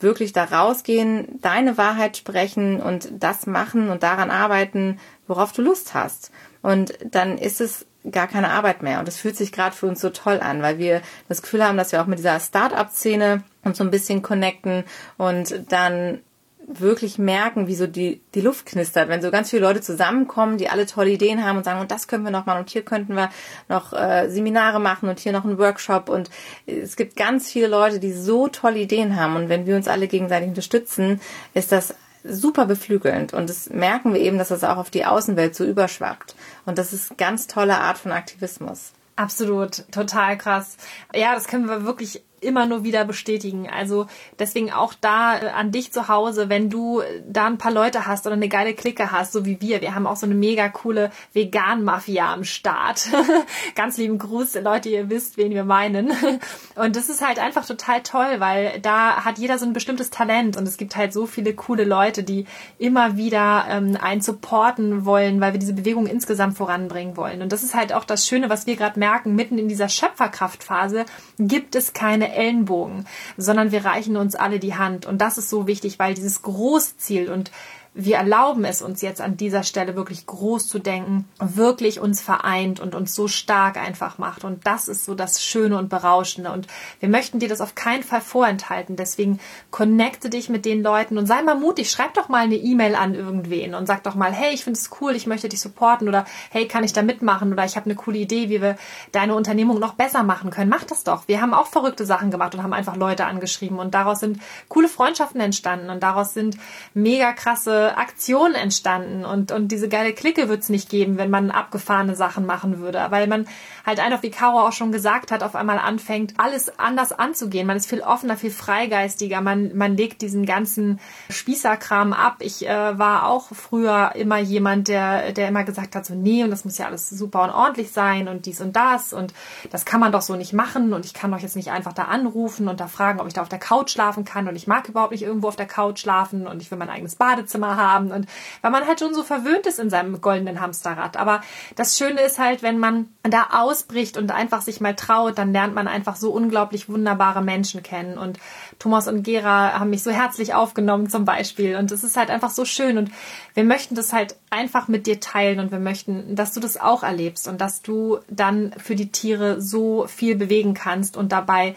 Speaker 1: wirklich da rausgehen, deine Wahrheit sprechen und das machen und daran arbeiten, worauf du Lust hast. Und dann ist es gar keine Arbeit mehr. Und es fühlt sich gerade für uns so toll an, weil wir das Gefühl haben, dass wir auch mit dieser Start-up-Szene uns so ein bisschen connecten und dann wirklich merken, wie so die, die Luft knistert, wenn so ganz viele Leute zusammenkommen, die alle tolle Ideen haben und sagen, und das können wir noch machen und hier könnten wir noch äh, Seminare machen und hier noch einen Workshop und es gibt ganz viele Leute, die so tolle Ideen haben und wenn wir uns alle gegenseitig unterstützen, ist das super beflügelnd und das merken wir eben, dass das auch auf die Außenwelt so überschwappt und das ist ganz tolle Art von Aktivismus.
Speaker 2: Absolut, total krass. Ja, das können wir wirklich immer nur wieder bestätigen. Also deswegen auch da äh, an dich zu Hause, wenn du da ein paar Leute hast oder eine geile Clique hast, so wie wir. Wir haben auch so eine mega coole Vegan-Mafia am Start. [laughs] Ganz lieben Gruß, Leute, ihr wisst, wen wir meinen. [laughs] Und das ist halt einfach total toll, weil da hat jeder so ein bestimmtes Talent und es gibt halt so viele coole Leute, die immer wieder ähm, einen supporten wollen, weil wir diese Bewegung insgesamt voranbringen wollen. Und das ist halt auch das Schöne, was wir gerade merken, mitten in dieser Schöpferkraftphase gibt es keine Ellenbogen, sondern wir reichen uns alle die Hand. Und das ist so wichtig, weil dieses Großziel und wir erlauben es uns jetzt an dieser Stelle wirklich groß zu denken, wirklich uns vereint und uns so stark einfach macht. Und das ist so das Schöne und Berauschende. Und wir möchten dir das auf keinen Fall vorenthalten. Deswegen connecte dich mit den Leuten und sei mal mutig. Schreib doch mal eine E-Mail an irgendwen und sag doch mal, hey, ich finde es cool, ich möchte dich supporten oder hey, kann ich da mitmachen oder ich habe eine coole Idee, wie wir deine Unternehmung noch besser machen können. Mach das doch. Wir haben auch verrückte Sachen gemacht und haben einfach Leute angeschrieben und daraus sind coole Freundschaften entstanden und daraus sind mega krasse Aktion entstanden und, und diese geile Clique wird es nicht geben, wenn man abgefahrene Sachen machen würde, weil man halt einfach, wie Caro auch schon gesagt hat, auf einmal anfängt, alles anders anzugehen. Man ist viel offener, viel freigeistiger, man, man legt diesen ganzen Spießerkram ab. Ich äh, war auch früher immer jemand, der, der immer gesagt hat, so nee, und das muss ja alles super und ordentlich sein und dies und das und das kann man doch so nicht machen und ich kann doch jetzt nicht einfach da anrufen und da fragen, ob ich da auf der Couch schlafen kann und ich mag überhaupt nicht irgendwo auf der Couch schlafen und ich will mein eigenes Badezimmer haben und weil man halt schon so verwöhnt ist in seinem goldenen Hamsterrad. Aber das Schöne ist halt, wenn man da ausbricht und einfach sich mal traut, dann lernt man einfach so unglaublich wunderbare Menschen kennen. Und Thomas und Gera haben mich so herzlich aufgenommen zum Beispiel. Und es ist halt einfach so schön. Und wir möchten das halt einfach mit dir teilen und wir möchten, dass du das auch erlebst und dass du dann für die Tiere so viel bewegen kannst und dabei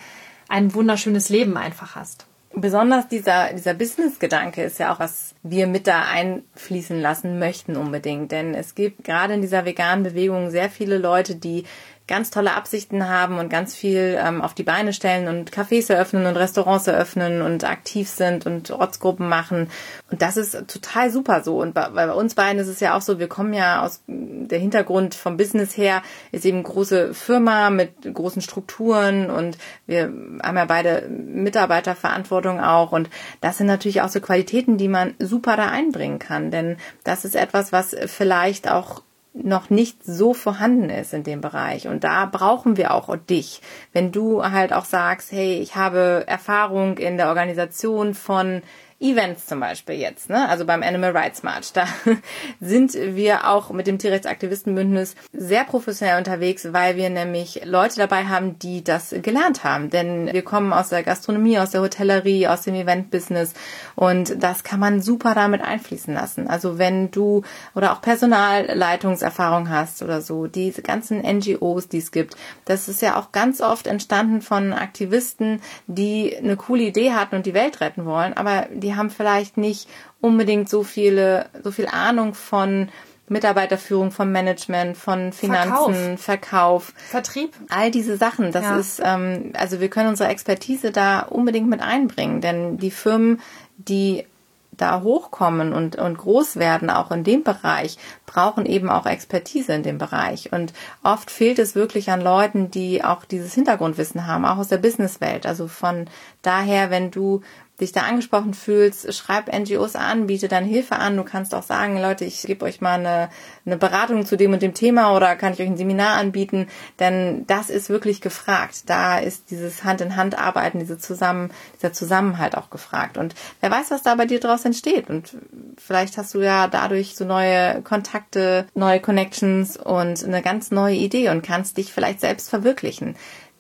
Speaker 2: ein wunderschönes Leben einfach hast
Speaker 1: besonders dieser, dieser Business-Gedanke ist ja auch, was wir mit da einfließen lassen möchten unbedingt. Denn es gibt gerade in dieser veganen Bewegung sehr viele Leute, die ganz tolle Absichten haben und ganz viel ähm, auf die Beine stellen und Cafés eröffnen und Restaurants eröffnen und aktiv sind und Ortsgruppen machen. Und das ist total super so. Und bei, bei uns beiden ist es ja auch so, wir kommen ja aus der Hintergrund vom Business her, ist eben große Firma mit großen Strukturen und wir haben ja beide Mitarbeiterverantwortung auch. Und das sind natürlich auch so Qualitäten, die man super da einbringen kann. Denn das ist etwas, was vielleicht auch noch nicht so vorhanden ist in dem Bereich. Und da brauchen wir auch dich. Wenn du halt auch sagst, hey, ich habe Erfahrung in der Organisation von Events zum Beispiel jetzt, ne? also beim Animal Rights March, da [laughs] sind wir auch mit dem Tierrechtsaktivistenbündnis sehr professionell unterwegs, weil wir nämlich Leute dabei haben, die das gelernt haben. Denn wir kommen aus der Gastronomie, aus der Hotellerie, aus dem Eventbusiness und das kann man super damit einfließen lassen. Also wenn du oder auch Personalleitungserfahrung hast oder so, diese ganzen NGOs, die es gibt, das ist ja auch ganz oft entstanden von Aktivisten, die eine coole Idee hatten und die Welt retten wollen, aber die die haben vielleicht nicht unbedingt so viele, so viel Ahnung von Mitarbeiterführung, vom Management, von Finanzen, Verkauf, Verkauf
Speaker 2: Vertrieb,
Speaker 1: all diese Sachen. Das ja. ist, ähm, also wir können unsere Expertise da unbedingt mit einbringen, denn die Firmen, die da hochkommen und, und groß werden, auch in dem Bereich, brauchen eben auch Expertise in dem Bereich. Und oft fehlt es wirklich an Leuten, die auch dieses Hintergrundwissen haben, auch aus der Businesswelt. Also von daher, wenn du dich da angesprochen fühlst, schreib NGOs an, biete dann Hilfe an. Du kannst auch sagen, Leute, ich gebe euch mal eine, eine Beratung zu dem und dem Thema oder kann ich euch ein Seminar anbieten, denn das ist wirklich gefragt. Da ist dieses Hand in Hand arbeiten, diese zusammen, dieser Zusammenhalt auch gefragt. Und wer weiß, was da bei dir draus entsteht. Und vielleicht hast du ja dadurch so neue Kontakte, neue Connections und eine ganz neue Idee und kannst dich vielleicht selbst verwirklichen.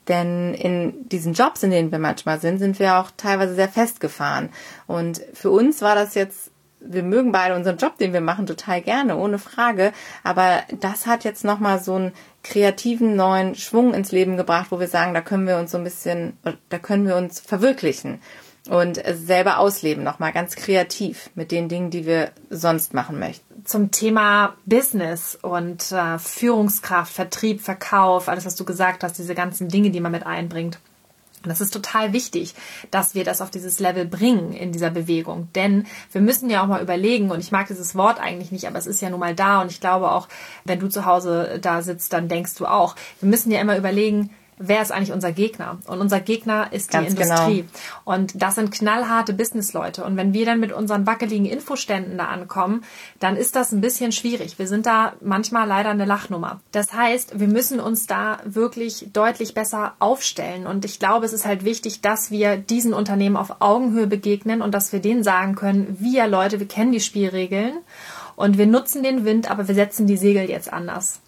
Speaker 1: Denn in diesen Jobs, in denen wir manchmal sind, sind wir auch teilweise sehr festgefahren. Und für uns war das jetzt, wir mögen beide unseren Job, den wir machen, total gerne, ohne Frage. Aber das hat jetzt nochmal so einen kreativen neuen Schwung ins Leben gebracht, wo wir sagen, da können wir uns so ein bisschen, da können wir uns verwirklichen und selber ausleben, nochmal ganz kreativ mit den Dingen, die wir sonst machen möchten
Speaker 2: zum Thema Business und äh, Führungskraft, Vertrieb, Verkauf, alles, was du gesagt hast, diese ganzen Dinge, die man mit einbringt. Und das ist total wichtig, dass wir das auf dieses Level bringen in dieser Bewegung. Denn wir müssen ja auch mal überlegen, und ich mag dieses Wort eigentlich nicht, aber es ist ja nun mal da. Und ich glaube auch, wenn du zu Hause da sitzt, dann denkst du auch, wir müssen ja immer überlegen, wer ist eigentlich unser Gegner? Und unser Gegner ist
Speaker 1: Ganz
Speaker 2: die
Speaker 1: genau.
Speaker 2: Industrie. Und das sind knallharte Businessleute. Und wenn wir dann mit unseren wackeligen Infoständen da ankommen, dann ist das ein bisschen schwierig. Wir sind da manchmal leider eine Lachnummer. Das heißt, wir müssen uns da wirklich deutlich besser aufstellen. Und ich glaube, es ist halt wichtig, dass wir diesen Unternehmen auf Augenhöhe begegnen und dass wir denen sagen können, wir Leute, wir kennen die Spielregeln und wir nutzen den Wind, aber wir setzen die Segel jetzt anders.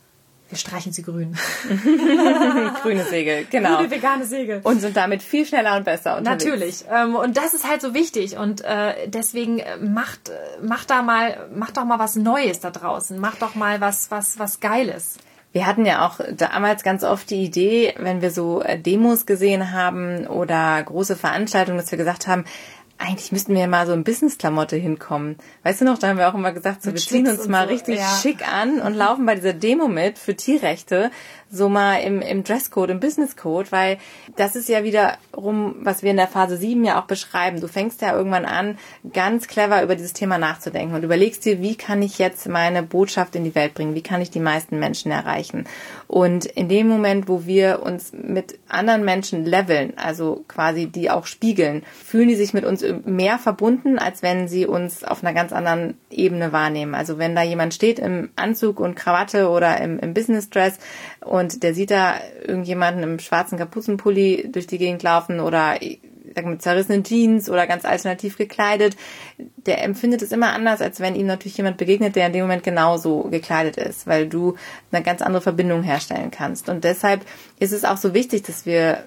Speaker 2: Wir streichen sie grün. [laughs]
Speaker 1: Grüne Segel, genau.
Speaker 2: Grüne vegane Segel.
Speaker 1: Und sind damit viel schneller und besser unterwegs.
Speaker 2: Natürlich. Ähm, und das ist halt so wichtig. Und äh, deswegen äh, macht, äh, macht da mal, macht doch mal was Neues da draußen. Macht doch mal was, was, was Geiles.
Speaker 1: Wir hatten ja auch damals ganz oft die Idee, wenn wir so Demos gesehen haben oder große Veranstaltungen, dass wir gesagt haben, eigentlich müssten wir mal so in Business-Klamotte hinkommen. Weißt du noch, da haben wir auch immer gesagt, so,
Speaker 2: Mit
Speaker 1: wir ziehen uns mal
Speaker 2: so,
Speaker 1: richtig
Speaker 2: ja.
Speaker 1: schick an und laufen bei dieser Demo mit für Tierrechte, so mal im, im Dresscode, im Businesscode, weil das ist ja wiederum, was wir in der Phase 7 ja auch beschreiben. Du fängst ja irgendwann an, ganz clever über dieses Thema nachzudenken und überlegst dir, wie kann ich jetzt meine Botschaft in die Welt bringen? Wie kann ich die meisten Menschen erreichen? Und in dem Moment, wo wir uns mit anderen Menschen leveln, also quasi die auch spiegeln, fühlen die sich mit uns mehr verbunden, als wenn sie uns auf einer ganz anderen Ebene wahrnehmen. Also wenn da jemand steht im Anzug und Krawatte oder im, im Business Dress und der sieht da irgendjemanden im schwarzen Kapuzenpulli durch die Gegend laufen oder ich sag mal, mit zerrissenen Jeans oder ganz alternativ gekleidet, der empfindet es immer anders, als wenn ihm natürlich jemand begegnet, der in dem Moment genauso gekleidet ist, weil du eine ganz andere Verbindung herstellen kannst. Und deshalb ist es auch so wichtig, dass wir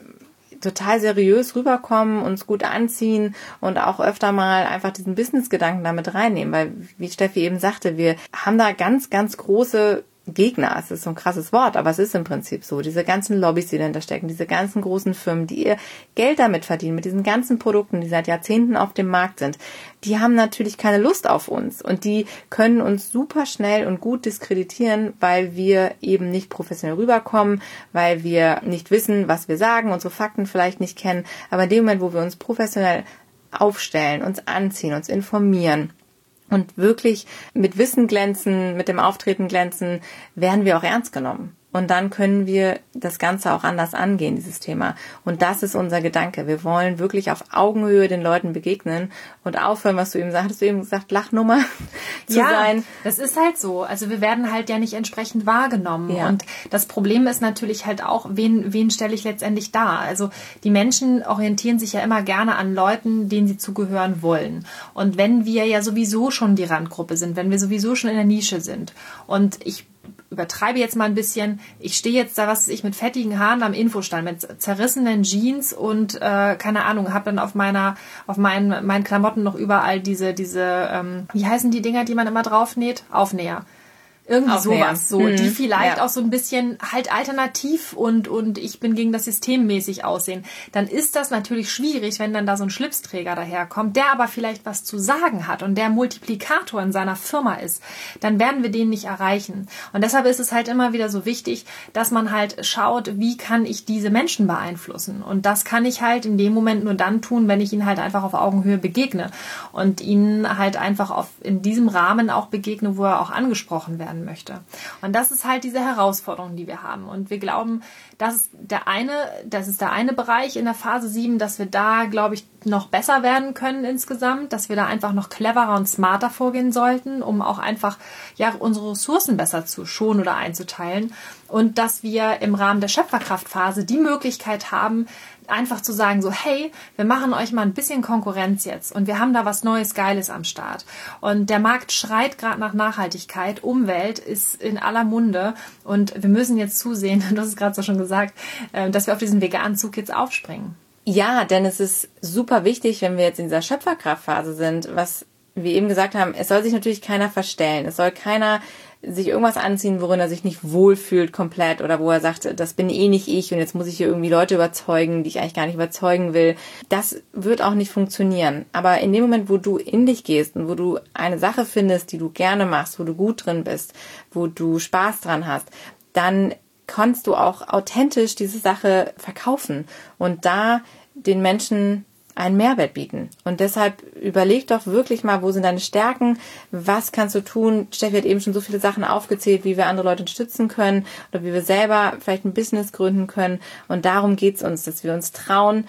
Speaker 1: total seriös rüberkommen, uns gut anziehen und auch öfter mal einfach diesen Business-Gedanken damit reinnehmen, weil, wie Steffi eben sagte, wir haben da ganz, ganz große Gegner, es ist so ein krasses Wort, aber es ist im Prinzip so. Diese ganzen Lobbys, die dahinter stecken, diese ganzen großen Firmen, die ihr Geld damit verdienen, mit diesen ganzen Produkten, die seit Jahrzehnten auf dem Markt sind, die haben natürlich keine Lust auf uns und die können uns super schnell und gut diskreditieren, weil wir eben nicht professionell rüberkommen, weil wir nicht wissen, was wir sagen, unsere Fakten vielleicht nicht kennen. Aber in dem Moment, wo wir uns professionell aufstellen, uns anziehen, uns informieren, und wirklich mit Wissen glänzen, mit dem Auftreten glänzen, werden wir auch ernst genommen. Und dann können wir das Ganze auch anders angehen, dieses Thema. Und das ist unser Gedanke. Wir wollen wirklich auf Augenhöhe den Leuten begegnen und aufhören, was du eben sagst. Hast du eben gesagt, Lachnummer [laughs] zu
Speaker 2: ja,
Speaker 1: sein?
Speaker 2: das ist halt so. Also wir werden halt ja nicht entsprechend wahrgenommen.
Speaker 1: Ja.
Speaker 2: Und das Problem ist natürlich halt auch, wen, wen stelle ich letztendlich dar? Also die Menschen orientieren sich ja immer gerne an Leuten, denen sie zugehören wollen. Und wenn wir ja sowieso schon die Randgruppe sind, wenn wir sowieso schon in der Nische sind und ich übertreibe jetzt mal ein bisschen, ich stehe jetzt da, was ich, mit fettigen Haaren am Infostand, mit zerrissenen Jeans und äh, keine Ahnung, habe dann auf meiner, auf meinen, meinen Klamotten noch überall diese, diese, ähm, wie heißen die Dinger, die man immer draufnäht? Aufnäher. Irgendwie
Speaker 1: Aufnäher.
Speaker 2: sowas, so,
Speaker 1: Mhm.
Speaker 2: die vielleicht
Speaker 1: Ja.
Speaker 2: auch so ein bisschen halt alternativ und, und ich bin gegen das System mäßig aussehen. Dann ist das natürlich schwierig, wenn dann da so ein Schlipsträger daherkommt, der aber vielleicht was zu sagen hat und der Multiplikator in seiner Firma ist. Dann werden wir den nicht erreichen. Und deshalb ist es halt immer wieder so wichtig, dass man halt schaut, wie kann ich diese Menschen beeinflussen. Und das kann ich halt in dem Moment nur dann tun, wenn ich ihnen halt einfach auf Augenhöhe begegne und ihnen halt einfach auf, in diesem Rahmen auch begegne, wo er auch angesprochen werden möchte. Und das ist halt diese Herausforderung, die wir haben. Und wir glauben, das ist der eine, das ist der eine Bereich in der Phase 7, dass wir da, glaube ich, noch besser werden können insgesamt, dass wir da einfach noch cleverer und smarter vorgehen sollten, um auch einfach ja unsere Ressourcen besser zu schonen oder einzuteilen und dass wir im Rahmen der Schöpferkraftphase die Möglichkeit haben, einfach zu sagen so, hey, wir machen euch mal ein bisschen Konkurrenz jetzt und wir haben da was Neues, Geiles am Start. Und der Markt schreit gerade nach Nachhaltigkeit, Umwelt ist in aller Munde und wir müssen jetzt zusehen, [laughs] du hast es gerade so schon gesagt, äh, dass wir auf diesen veganen Zug jetzt aufspringen.
Speaker 1: Ja, denn es ist super wichtig, wenn wir jetzt in dieser Schöpferkraftphase sind, was wir eben gesagt haben, es soll sich natürlich keiner verstellen. Es soll keiner sich irgendwas anziehen, worin er sich nicht wohlfühlt komplett oder wo er sagt, das bin eh nicht ich und jetzt muss ich hier irgendwie Leute überzeugen, die ich eigentlich gar nicht überzeugen will. Das wird auch nicht funktionieren. Aber in dem Moment, wo du in dich gehst und wo du eine Sache findest, die du gerne machst, wo du gut drin bist, wo du Spaß dran hast, dann kannst du auch authentisch diese Sache verkaufen und da den Menschen einen Mehrwert bieten. Und deshalb überleg doch wirklich mal, wo sind deine Stärken, was kannst du tun. Steffi hat eben schon so viele Sachen aufgezählt, wie wir andere Leute unterstützen können oder wie wir selber vielleicht ein Business gründen können. Und darum geht's uns, dass wir uns trauen,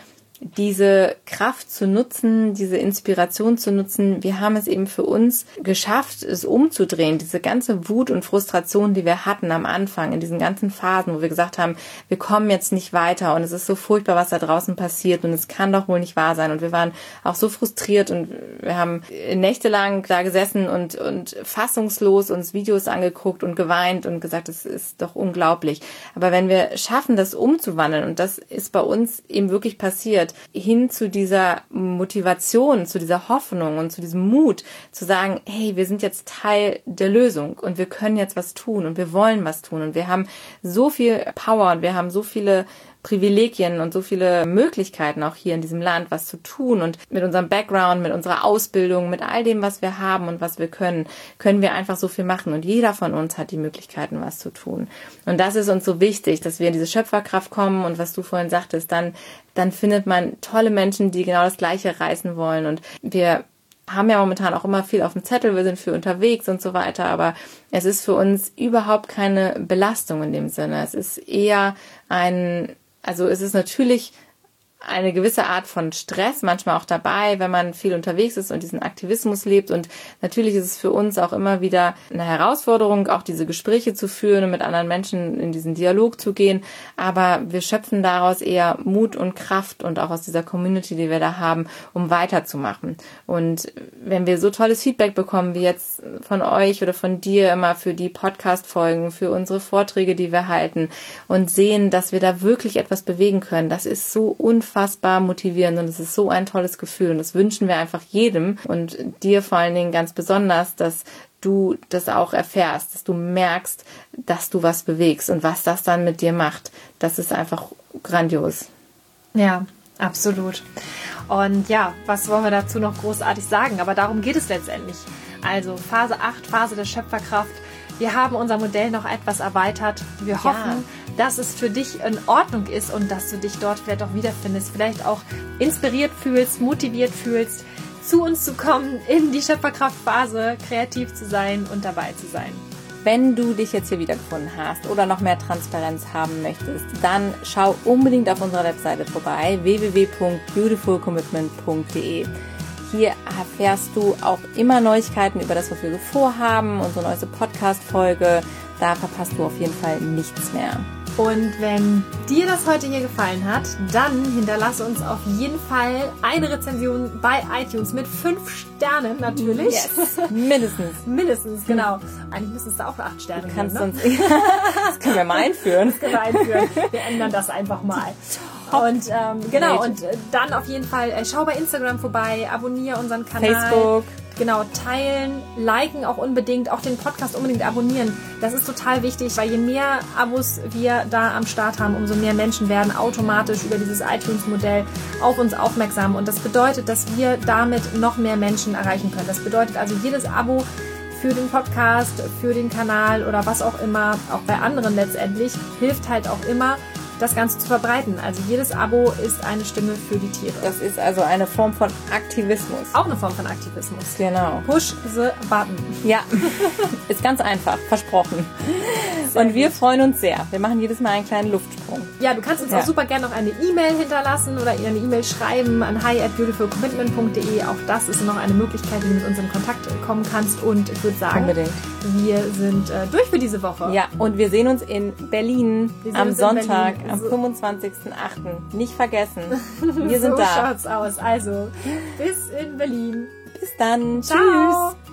Speaker 1: diese Kraft zu nutzen, diese Inspiration zu nutzen. Wir haben es eben für uns geschafft, es umzudrehen. Diese ganze Wut und Frustration, die wir hatten am Anfang, in diesen ganzen Phasen, wo wir gesagt haben, wir kommen jetzt nicht weiter und es ist so furchtbar, was da draußen passiert und es kann doch wohl nicht wahr sein. Und wir waren auch so frustriert und wir haben nächtelang da gesessen und, und fassungslos uns Videos angeguckt und geweint und gesagt, es ist doch unglaublich. Aber wenn wir schaffen, das umzuwandeln und das ist bei uns eben wirklich passiert, hin zu dieser Motivation, zu dieser Hoffnung und zu diesem Mut, zu sagen, hey, wir sind jetzt Teil der Lösung und wir können jetzt was tun und wir wollen was tun. Und wir haben so viel Power und wir haben so viele Privilegien und so viele Möglichkeiten auch hier in diesem Land, was zu tun. Und mit unserem Background, mit unserer Ausbildung, mit all dem, was wir haben und was wir können, können wir einfach so viel machen. Und jeder von uns hat die Möglichkeiten, was zu tun. Und das ist uns so wichtig, dass wir in diese Schöpferkraft kommen. Und was du vorhin sagtest, dann, dann findet man tolle Menschen, die genau das Gleiche reißen wollen. Und wir haben ja momentan auch immer viel auf dem Zettel, wir sind viel unterwegs und so weiter, aber es ist für uns überhaupt keine Belastung in dem Sinne. Es ist eher ein also es ist natürlich eine gewisse Art von Stress manchmal auch dabei, wenn man viel unterwegs ist und diesen Aktivismus lebt. Und natürlich ist es für uns auch immer wieder eine Herausforderung, auch diese Gespräche zu führen und mit anderen Menschen in diesen Dialog zu gehen. Aber wir schöpfen daraus eher Mut und Kraft und auch aus dieser Community, die wir da haben, um weiterzumachen. Und wenn wir so tolles Feedback bekommen, wie jetzt von euch oder von dir immer für die Podcast-Folgen, für unsere Vorträge, die wir halten und sehen, dass wir da wirklich etwas bewegen können, das ist so unfassbar unfassbar motivierend und es ist so ein tolles Gefühl und das wünschen wir einfach jedem und dir vor allen Dingen ganz besonders, dass du das auch erfährst, dass du merkst, dass du was bewegst und was das dann mit dir macht. Das ist einfach grandios.
Speaker 2: Ja, absolut. Und ja, was wollen wir dazu noch großartig sagen? Aber darum geht es letztendlich. Also Phase 8, Phase der Schöpferkraft. Wir haben unser Modell noch etwas erweitert. Wir hoffen, ja dass es für dich in Ordnung ist und dass du dich dort vielleicht auch wiederfindest, vielleicht auch inspiriert fühlst, motiviert fühlst, zu uns zu kommen, in die Schöpferkraftphase, kreativ zu sein und dabei zu sein.
Speaker 1: Wenn du dich jetzt hier wiedergefunden hast oder noch mehr Transparenz haben möchtest, dann schau unbedingt auf unserer Webseite vorbei www.beautifulcommitment.de. Hier erfährst du auch immer Neuigkeiten über das, was wir so vorhaben, unsere neueste Podcast-Folge. Da verpasst du auf jeden Fall nichts mehr.
Speaker 2: Und wenn dir das heute hier gefallen hat, dann hinterlasse uns auf jeden Fall eine Rezension bei iTunes mit fünf Sternen natürlich. Yes. [laughs]
Speaker 1: Mindestens.
Speaker 2: Mindestens, genau. Eigentlich müssten es da auch acht Sterne
Speaker 1: du kannst ne? [laughs] das können wir mal einführen.
Speaker 2: Das können wir einführen. Wir ändern das einfach mal. [laughs] Und ähm, genau, und äh, dann auf jeden Fall äh, schau bei Instagram vorbei, abonniere unseren Kanal.
Speaker 1: Facebook.
Speaker 2: Genau, teilen, liken auch unbedingt, auch den Podcast unbedingt abonnieren. Das ist total wichtig, weil je mehr Abos wir da am Start haben, umso mehr Menschen werden automatisch über dieses iTunes-Modell auf uns aufmerksam. Und das bedeutet, dass wir damit noch mehr Menschen erreichen können. Das bedeutet also, jedes Abo für den Podcast, für den Kanal oder was auch immer, auch bei anderen letztendlich, hilft halt auch immer, das Ganze zu verbreiten. Also jedes Abo ist eine Stimme für die Tiere.
Speaker 1: Das ist also eine Form von Aktivismus.
Speaker 2: Auch eine Form von Aktivismus.
Speaker 1: Genau.
Speaker 2: Push the button.
Speaker 1: Ja, [laughs] ist ganz einfach, versprochen. Sehr Und wir gut. freuen uns sehr. Wir machen jedes Mal einen kleinen Luftsprung.
Speaker 2: Ja, du kannst uns ja. auch super gerne noch eine E-Mail hinterlassen oder eine E-Mail schreiben an hi at beautifulcommitment.de. Auch das ist noch eine Möglichkeit, wie du mit uns in Kontakt kommen kannst. Und ich würde sagen,
Speaker 1: Unbedingt.
Speaker 2: wir sind äh, durch für diese Woche.
Speaker 1: Ja, und wir sehen uns in Berlin am Sonntag am so. 25.08. Nicht vergessen. Wir [laughs] sind
Speaker 2: so
Speaker 1: da.
Speaker 2: So schaut's aus. Also, bis in Berlin.
Speaker 1: Bis dann.
Speaker 2: Ciao. Tschüss.